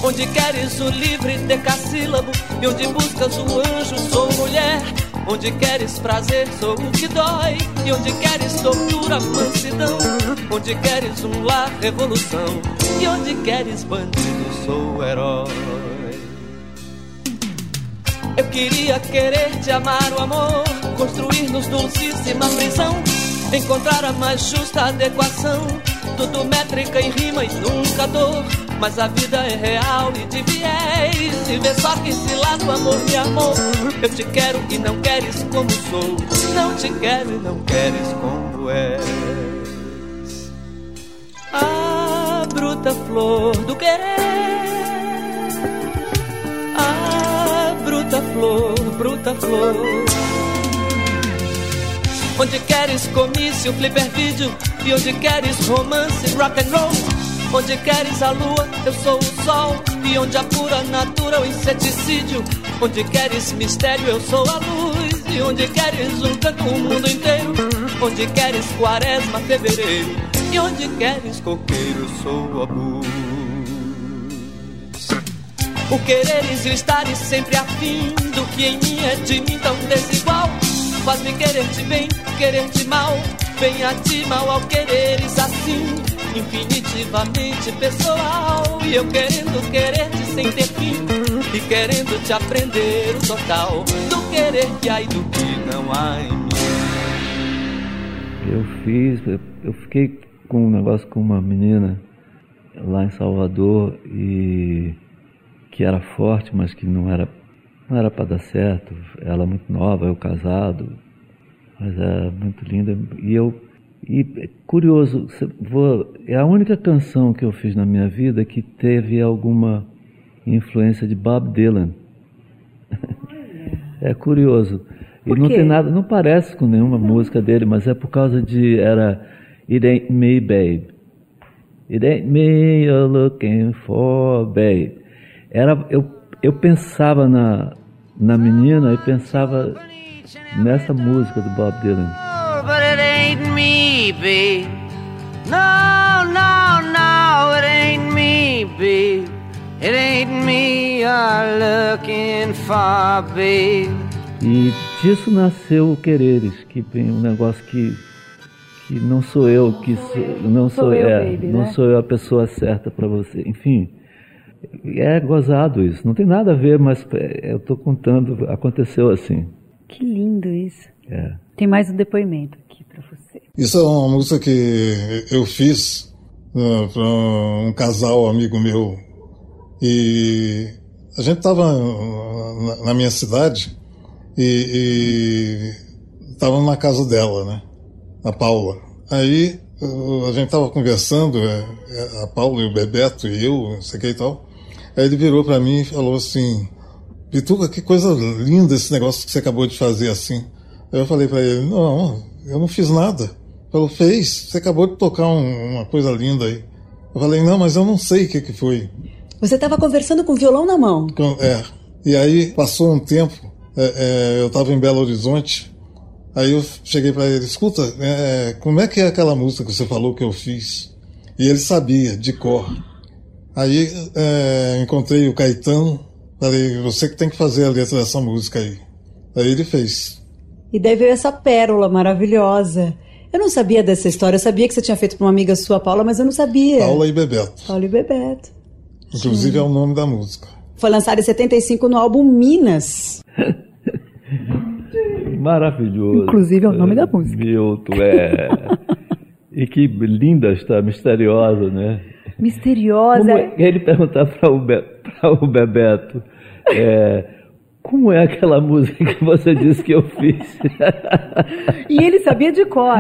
Onde queres o livre decassílabo E onde buscas o anjo, sou mulher Onde queres prazer, sou o que dói E onde queres tortura, mansidão Onde queres um lar, revolução E onde queres bandido, sou o herói Eu queria querer te amar o amor Construir-nos dulcíssima prisão Encontrar a mais justa adequação Tudo métrica e rima e nunca dor mas a vida é real e de viés. E vê só que se lá do amor me amou. Eu te quero e não queres como sou. Não te quero e não queres como és. A bruta flor do querer. A bruta flor, bruta flor. Onde queres comício, flipper vídeo E onde queres romance, rock and roll Onde queres a lua, eu sou o sol. E onde a pura natura, o inseticídio. Onde queres mistério, eu sou a luz. E onde queres um canto, o mundo inteiro. Onde queres quaresma, fevereiro. E onde queres coqueiro, eu sou a luz. O quereres e o estares sempre afim do que em mim é de mim tão desigual. Faz-me querer-te bem, querer-te mal. Bem a ti, mal ao quereres assim infinitivamente pessoal. E eu querendo querer-te sem ter fim. E querendo te aprender o total do querer que há e do que não há em mim. Eu fiz, eu fiquei com um negócio com uma menina lá em Salvador e que era forte, mas que não era não era para dar certo. Ela muito nova, eu casado, mas era muito linda e eu e curioso, vou, é a única canção que eu fiz na minha vida que teve alguma influência de Bob Dylan. é curioso. E não tem nada, não parece com nenhuma música dele, mas é por causa de era It Ain't Me, Babe. It ain't me you're looking for, babe. Era eu eu pensava na na menina e pensava nessa música do Bob Dylan. but it ain't me, babe. No, no, no, it ain't me, babe. It ain't me you're looking for, babe. E disso nasceu o Quereres, que vem um negócio que que não sou eu que sou, não sou, sou eu, é, baby, não né? sou eu a pessoa certa para você. Enfim, é gozado isso. Não tem nada a ver, mas é, eu estou contando, aconteceu assim. Que lindo isso. É. Tem mais um depoimento aqui para você. Isso é uma música que eu fiz uh, para um casal amigo meu. E a gente estava na, na, minha cidade e estava na casa dela, né? A Paula. Aí uh, a gente estava conversando, é, a Paula e o Bebeto e eu, não sei o que e tal. Aí ele virou para mim e falou assim: Pituca, que coisa linda esse negócio que você acabou de fazer assim. Aí eu falei para ele: Não, eu não fiz nada. Ele falou: Fez, você acabou de tocar um, uma coisa linda aí. Eu falei: Não, mas eu não sei o que, que foi. Você estava conversando com o violão na mão. É. E aí passou um tempo, é, é, eu estava em Belo Horizonte. Aí eu cheguei para ele: Escuta, é, como é que é aquela música que você falou que eu fiz? E ele sabia, de cor. Aí é, encontrei o Caetano, falei, você que tem que fazer a letra dessa música aí. Aí ele fez. E daí veio essa pérola maravilhosa. Eu não sabia dessa história. Eu sabia que você tinha feito para uma amiga sua, Paula, mas eu não sabia. Paula e Bebeto. Paula e Bebeto. Inclusive é o nome da música. Foi lançado em 75 no álbum Minas. Maravilhoso. Inclusive é o nome da música. Milton, é. e que linda está, misteriosa, né? Misteriosa. Como é- ele perguntar para o, Be, o Bebeto, é, como é aquela música que você disse que eu fiz? E ele sabia de cor.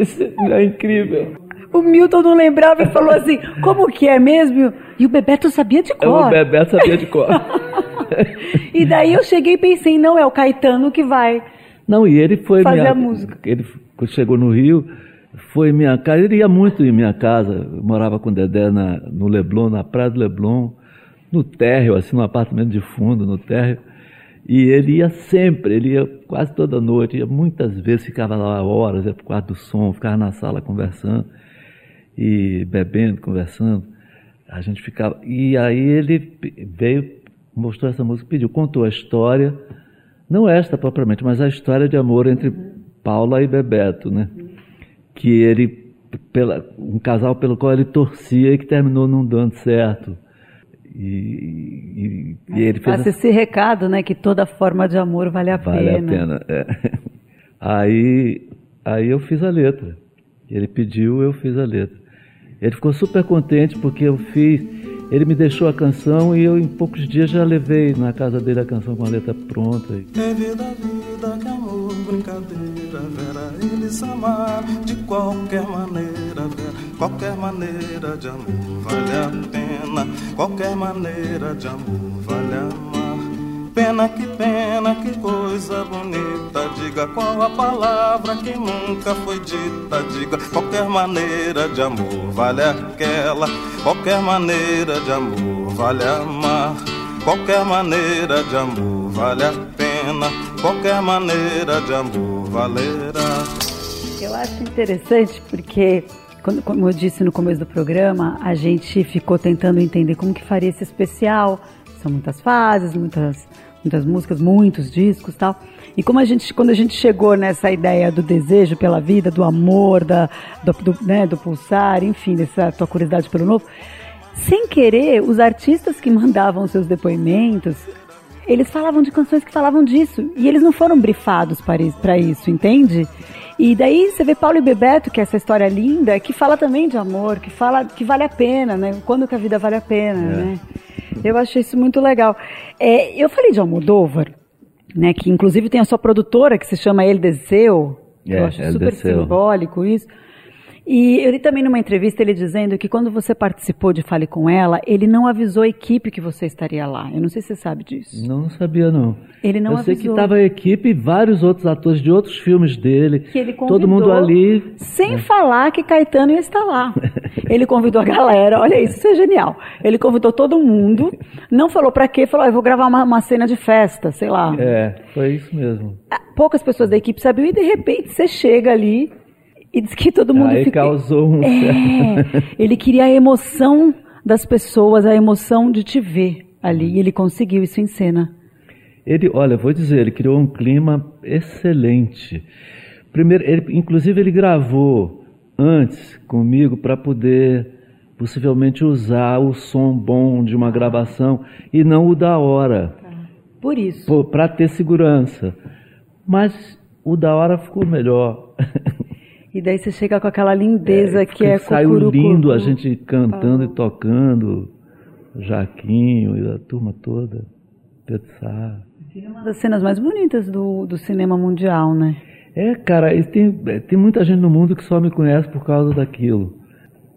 Isso é incrível. O Milton não lembrava e falou assim: como que é mesmo? E o Bebeto sabia de cor. O Bebeto sabia de cor. E daí eu cheguei e pensei: não, é o Caetano que vai. Não, e ele foi Fazer minha, a música. Ele chegou no Rio, foi minha casa. Ele ia muito em minha casa. Eu morava com o Dedé na, no Leblon, na Praia do Leblon, no térreo, assim, no apartamento de fundo, no térreo. E ele ia sempre, ele ia quase toda noite, ia muitas vezes, ficava lá horas, ia pro quarto do som, ficava na sala conversando e bebendo, conversando. A gente ficava. E aí ele veio, mostrou essa música, pediu, contou a história, não esta propriamente, mas a história de amor entre Paula e Bebeto, né? Que ele, pela, um casal pelo qual ele torcia e que terminou não dando certo. E, e- e ele fez Passa esse recado, né? Que toda forma de amor vale a Vale pena. a pena. é. Aí, aí eu fiz a letra. Ele pediu, eu fiz a letra. Ele ficou super contente porque eu fiz. Ele me deixou a canção e eu em poucos dias já levei na casa dele a canção com a letra pronta. É vida, vida, que amor, brincadeira, Vera, amaram de qualquer maneira, Vera, qualquer maneira de amor vale a pena, qualquer maneira de amor vale amar. Pena que pena, que coisa bonita, diga qual a palavra que nunca foi dita, diga qualquer maneira de amor vale aquela, qualquer maneira de amor vale amar. Qualquer maneira de amor vale a pena, qualquer maneira de amor valerá. Eu acho interessante porque, como eu disse no começo do programa, a gente ficou tentando entender como que faria esse especial. São muitas fases, muitas, muitas músicas, muitos discos, tal. E como a gente, quando a gente chegou nessa ideia do desejo pela vida, do amor, da, do, do, né, do pulsar, enfim, dessa tua curiosidade pelo novo, sem querer, os artistas que mandavam seus depoimentos, eles falavam de canções que falavam disso. E eles não foram brifados para isso, entende? E daí você vê Paulo e Bebeto, que é essa história linda, que fala também de amor, que fala que vale a pena, né? Quando que a vida vale a pena, né? Eu achei isso muito legal. É, eu falei de Almodóvar, né? Que inclusive tem a sua produtora que se chama El Deseu. É, eu acho El super simbólico isso. E eu li também numa entrevista ele dizendo que quando você participou de Fale Com Ela, ele não avisou a equipe que você estaria lá. Eu não sei se você sabe disso. Não, sabia não. Ele não eu sei que avisou. estava a equipe e vários outros atores de outros filmes dele. Que ele todo mundo convidou, ali. Sem falar que Caetano ia estar lá. Ele convidou a galera, olha isso, isso é genial. Ele convidou todo mundo, não falou pra quê, falou, "Ah, eu vou gravar uma, uma cena de festa, sei lá. É, foi isso mesmo. Poucas pessoas da equipe sabiam e de repente você chega ali e diz que todo mundo Aí fica... causou um É, ele queria a emoção das pessoas, a emoção de te ver ali, e ele conseguiu isso em cena. Ele, olha, vou dizer, ele criou um clima excelente. Primeiro, ele, inclusive ele gravou antes comigo para poder possivelmente usar o som bom de uma gravação e não o da hora, Por isso. para ter segurança. Mas o da hora ficou melhor. E daí você chega com aquela lindeza que é saiu lindo a gente cantando e tocando, Jaquinho e a turma toda, Pedro Sá. Uma das cenas mais bonitas do, do cinema mundial, né? É, cara, e tem, é, tem muita gente no mundo que só me conhece por causa daquilo.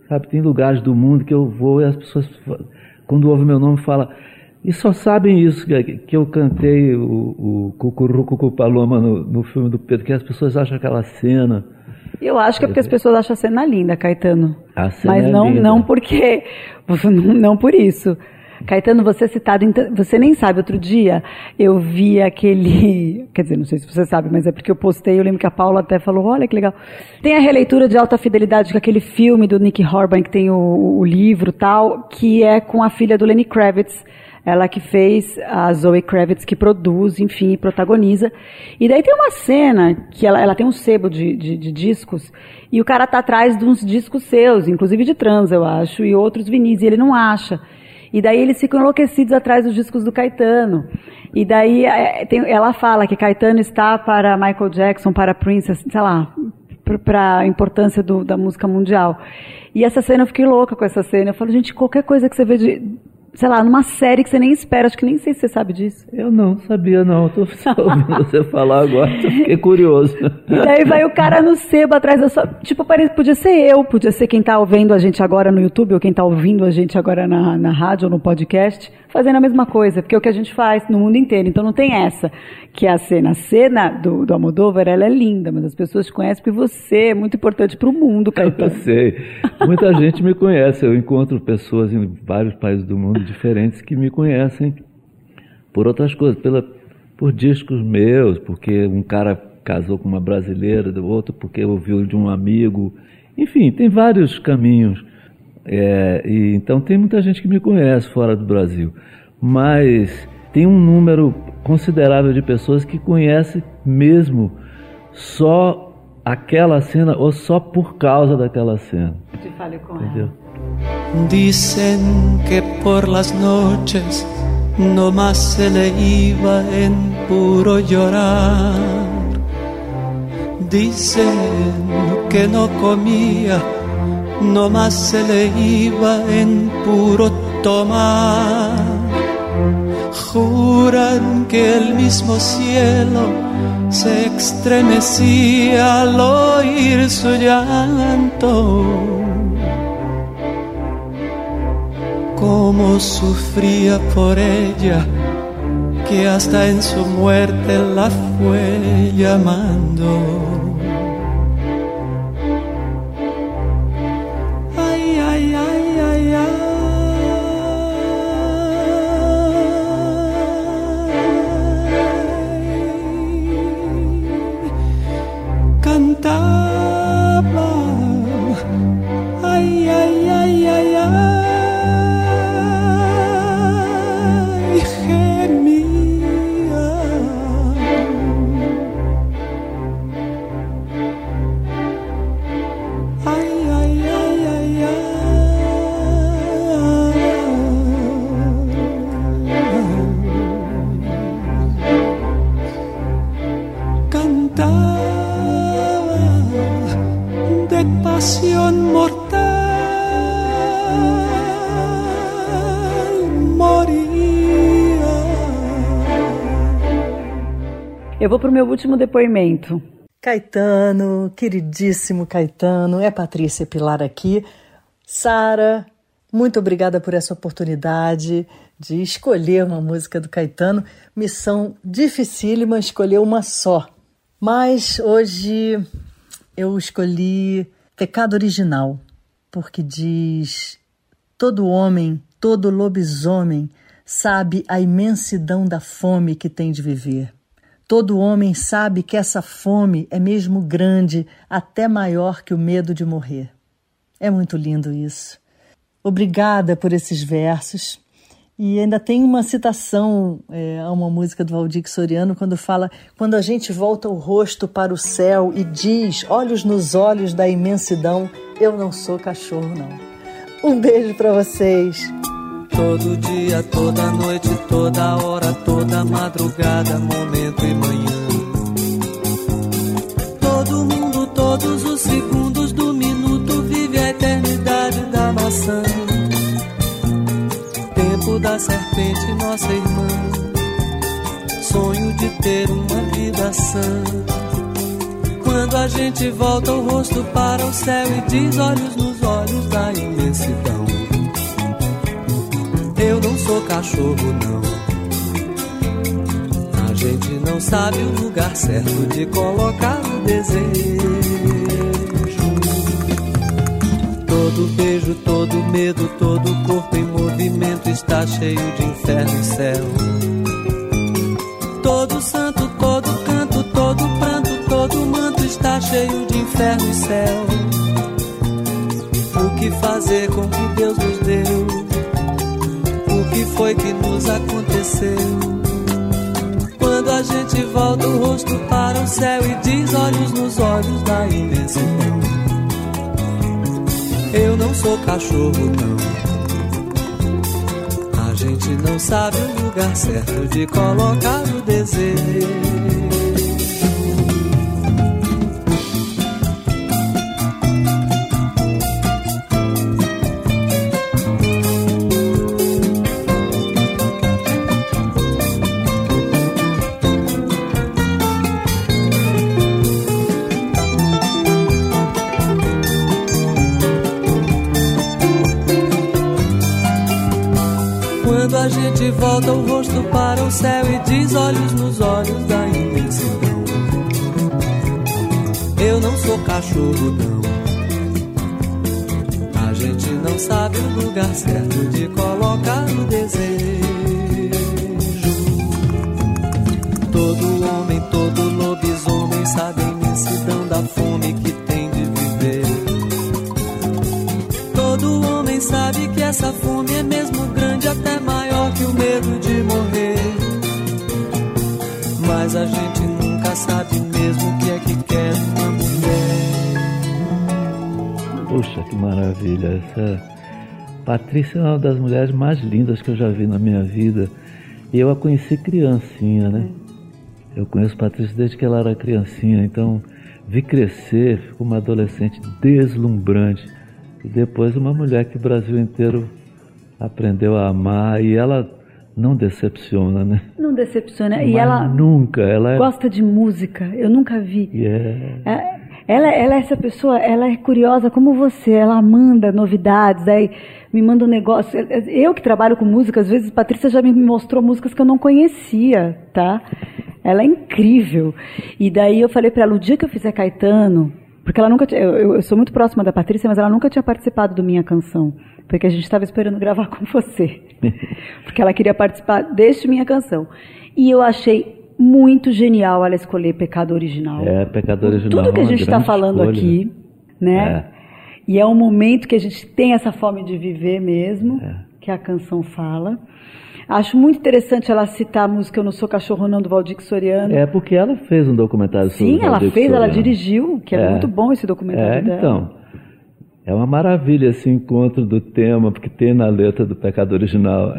Sabe, tem lugares do mundo que eu vou e as pessoas quando ouve meu nome, fala. E só sabem isso, que, que eu cantei o, o Cucurucucu Paloma no, no filme do Pedro, que as pessoas acham aquela cena. Eu acho que é porque as pessoas acham a cena linda, Caetano. A cena Mas é não, linda. não porque. Não por isso. Caetano, você é citado Você nem sabe, outro dia eu vi aquele. Quer dizer, não sei se você sabe, mas é porque eu postei. Eu lembro que a Paula até falou: olha que legal. Tem a releitura de Alta Fidelidade, com aquele filme do Nick Horban, que tem o, o livro tal, que é com a filha do Lenny Kravitz. Ela que fez, a Zoe Kravitz, que produz, enfim, protagoniza. E daí tem uma cena que ela, ela tem um sebo de, de, de discos, e o cara tá atrás de uns discos seus, inclusive de trans, eu acho, e outros vinis, e ele não acha. E daí eles ficam enlouquecidos atrás dos discos do Caetano. E daí é, ela fala que Caetano está para Michael Jackson, para Prince, sei lá, para a importância do- da música mundial. E essa cena, eu fiquei louca com essa cena. Eu falo, gente, qualquer coisa que você vê de, sei lá, numa série que você nem espera, acho que nem sei se você sabe disso. Eu não sabia, não. Estou só ouvindo você falar agora, fiquei curioso. E daí vai o cara no sebo atrás da sua. Tipo, parece, podia ser eu, podia ser quem tá ouvindo a gente agora no YouTube, ou quem tá ouvindo a gente agora na, na rádio ou no podcast, fazendo a mesma coisa, porque é o que a gente faz no mundo inteiro. Então não tem essa, que é a cena. A cena do, do Almodóvar, ela é linda, mas as pessoas te conhecem porque você é muito importante pro mundo, Eu Caetano. sei. Muita gente me conhece. Eu encontro pessoas em vários países do mundo diferentes que me conhecem por outras coisas, pela, por discos meus, porque um cara casou com uma brasileira, do outro porque ouviu de um amigo. Enfim, tem vários caminhos. É, e, então tem muita gente que me conhece fora do Brasil. Mas tem um número considerável de pessoas que conhecem mesmo só aquela cena ou só por causa daquela cena. Te fale com Entendeu? Dicen que por las noches no más se le iba en puro llorar. Dicen que no comía, no más se le iba en puro tomar. Juran que el mismo cielo se estremecía al oír su llanto. Cómo sufría por ella, que hasta en su muerte la fue llamando. 到 Eu vou pro meu último depoimento. Caetano, queridíssimo Caetano, é Patrícia Pilar aqui. Sara, muito obrigada por essa oportunidade de escolher uma música do Caetano. Missão dificílima escolher uma só. Mas hoje eu escolhi Pecado Original, porque diz: todo homem, todo lobisomem sabe a imensidão da fome que tem de viver. Todo homem sabe que essa fome é mesmo grande, até maior que o medo de morrer. É muito lindo isso. Obrigada por esses versos. E ainda tem uma citação é, a uma música do Valdir Soriano, quando fala: quando a gente volta o rosto para o céu e diz, olhos nos olhos da imensidão, eu não sou cachorro, não. Um beijo para vocês. Todo dia, toda noite, toda hora, toda madrugada, momento e manhã. Todo mundo, todos os segundos do minuto vive a eternidade da maçã. Tempo da serpente, nossa irmã. Sonho de ter uma vida sã. Quando a gente volta o rosto para o céu e diz olhos nos olhos da imensidão. Eu não sou cachorro, não. A gente não sabe o lugar certo de colocar o desejo. Todo beijo, todo medo, todo corpo em movimento está cheio de inferno e céu. Todo santo, todo canto, todo pranto, todo manto está cheio de inferno e céu. O que fazer com que Deus nos deu? Que foi que nos aconteceu? Quando a gente volta o rosto para o céu e diz olhos nos olhos da imensidão. Eu não sou cachorro, não. A gente não sabe o lugar certo de colocar o desejo. Volta o rosto para o céu e diz olhos nos olhos da imensidão. Eu não sou cachorro, não. A gente não sabe o lugar certo de colocar o desejo. Maravilha. Essa Patrícia é uma das mulheres mais lindas que eu já vi na minha vida. E eu a conheci criancinha, né? Eu conheço Patrícia desde que ela era criancinha, então vi crescer como uma adolescente deslumbrante. E depois uma mulher que o Brasil inteiro aprendeu a amar e ela não decepciona, né? Não decepciona. Mas e ela nunca, ela é... gosta de música. Eu nunca vi. Yeah. É, Ela, ela é essa pessoa, ela é curiosa como você, ela manda novidades, aí me manda um negócio. Eu que trabalho com música, às vezes Patrícia já me mostrou músicas que eu não conhecia, tá? Ela é incrível. E daí eu falei para ela, o dia que eu fizer Caetano, porque ela nunca tinha, eu, eu sou muito próxima da Patrícia, mas ela nunca tinha participado do Minha Canção, porque a gente estava esperando gravar com você. porque ela queria participar deste Minha Canção. E eu achei muito genial ela escolher Pecado Original. É, pecado original. Tudo que a uma gente está falando escolha. aqui, né? E é um momento que a gente tem essa fome de viver mesmo, que a canção fala. Acho muito interessante ela citar a música Eu Não Sou Cachorro Não, do Valdir Soriano. É porque ela fez um documentário sobre Sim, ela fez, ela Soriano. dirigiu, que é, É. muito bom esse documentário É, dela. então. É uma maravilha esse encontro do tema, porque tem na letra do pecado original.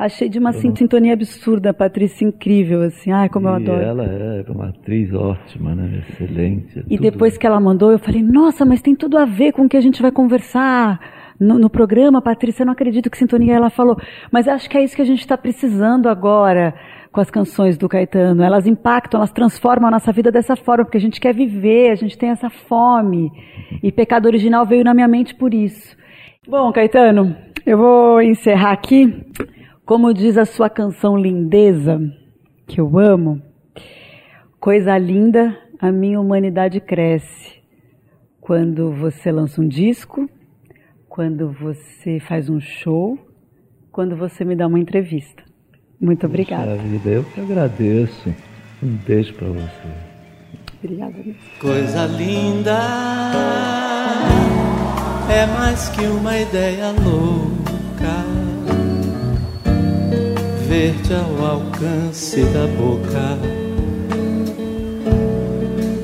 Achei de uma sintonia absurda, Patrícia, incrível, assim. Ai, como eu e adoro. ela é uma atriz ótima, né? Excelente. é E tudo. depois que ela mandou, eu falei, nossa, mas tem tudo a ver com o que a gente vai conversar no, no programa, Patrícia. Eu não acredito que sintonia ela falou. Mas acho que é isso que a gente está precisando agora com as canções do Caetano. Elas impactam, elas transformam a nossa vida dessa forma, porque a gente quer viver, a gente tem essa fome. E Pecado Original veio na minha mente por isso. Bom, Caetano, eu vou encerrar aqui. Como diz a sua canção Lindeza, que eu amo, coisa linda, a minha humanidade cresce. Quando você lança um disco, quando você faz um show, quando você me dá uma entrevista. Muito obrigada. Puxa vida, eu que agradeço. Um beijo para você. Obrigada. Coisa linda é mais que uma ideia louca. Ver-te ao alcance da boca.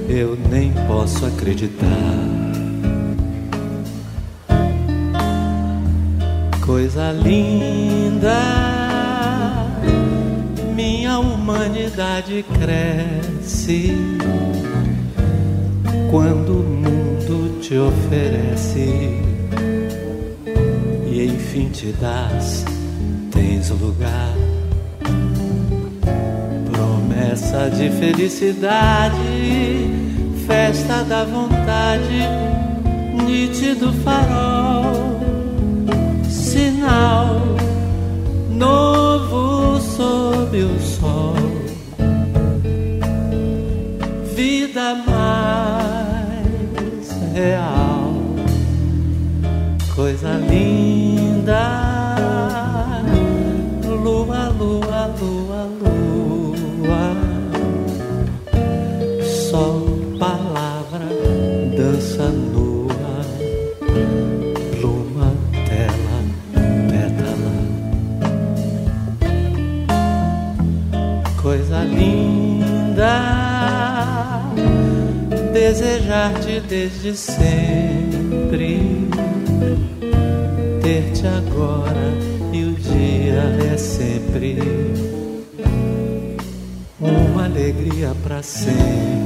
Eu nem posso acreditar. Coisa linda, minha humanidade cresce quando o mundo te oferece e enfim te das, tens lugar. Promessa de felicidade, festa da vontade, nítido farol, sinal novo sob o sol, vida mais real, coisa linda. Desejar-te desde sempre, ter-te agora e o dia é sempre uma alegria para sempre.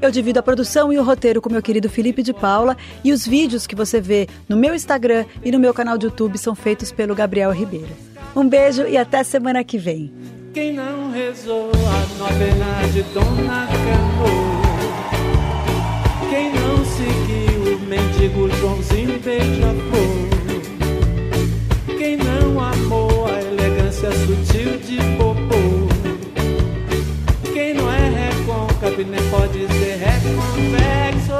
Eu divido a produção e o roteiro com meu querido Felipe de Paula e os vídeos que você vê no meu Instagram e no meu canal de YouTube são feitos pelo Gabriel Ribeiro. Um beijo e até semana que vem. Quem não rezou a novena de Dona? Quem não seguiu o mendigo Joãozinho beija-flor? Quem não amou recôncavo nem pode ser reconvexo?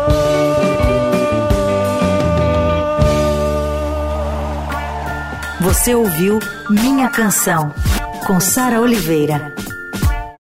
Você ouviu Minha Canção, com Sara Oliveira.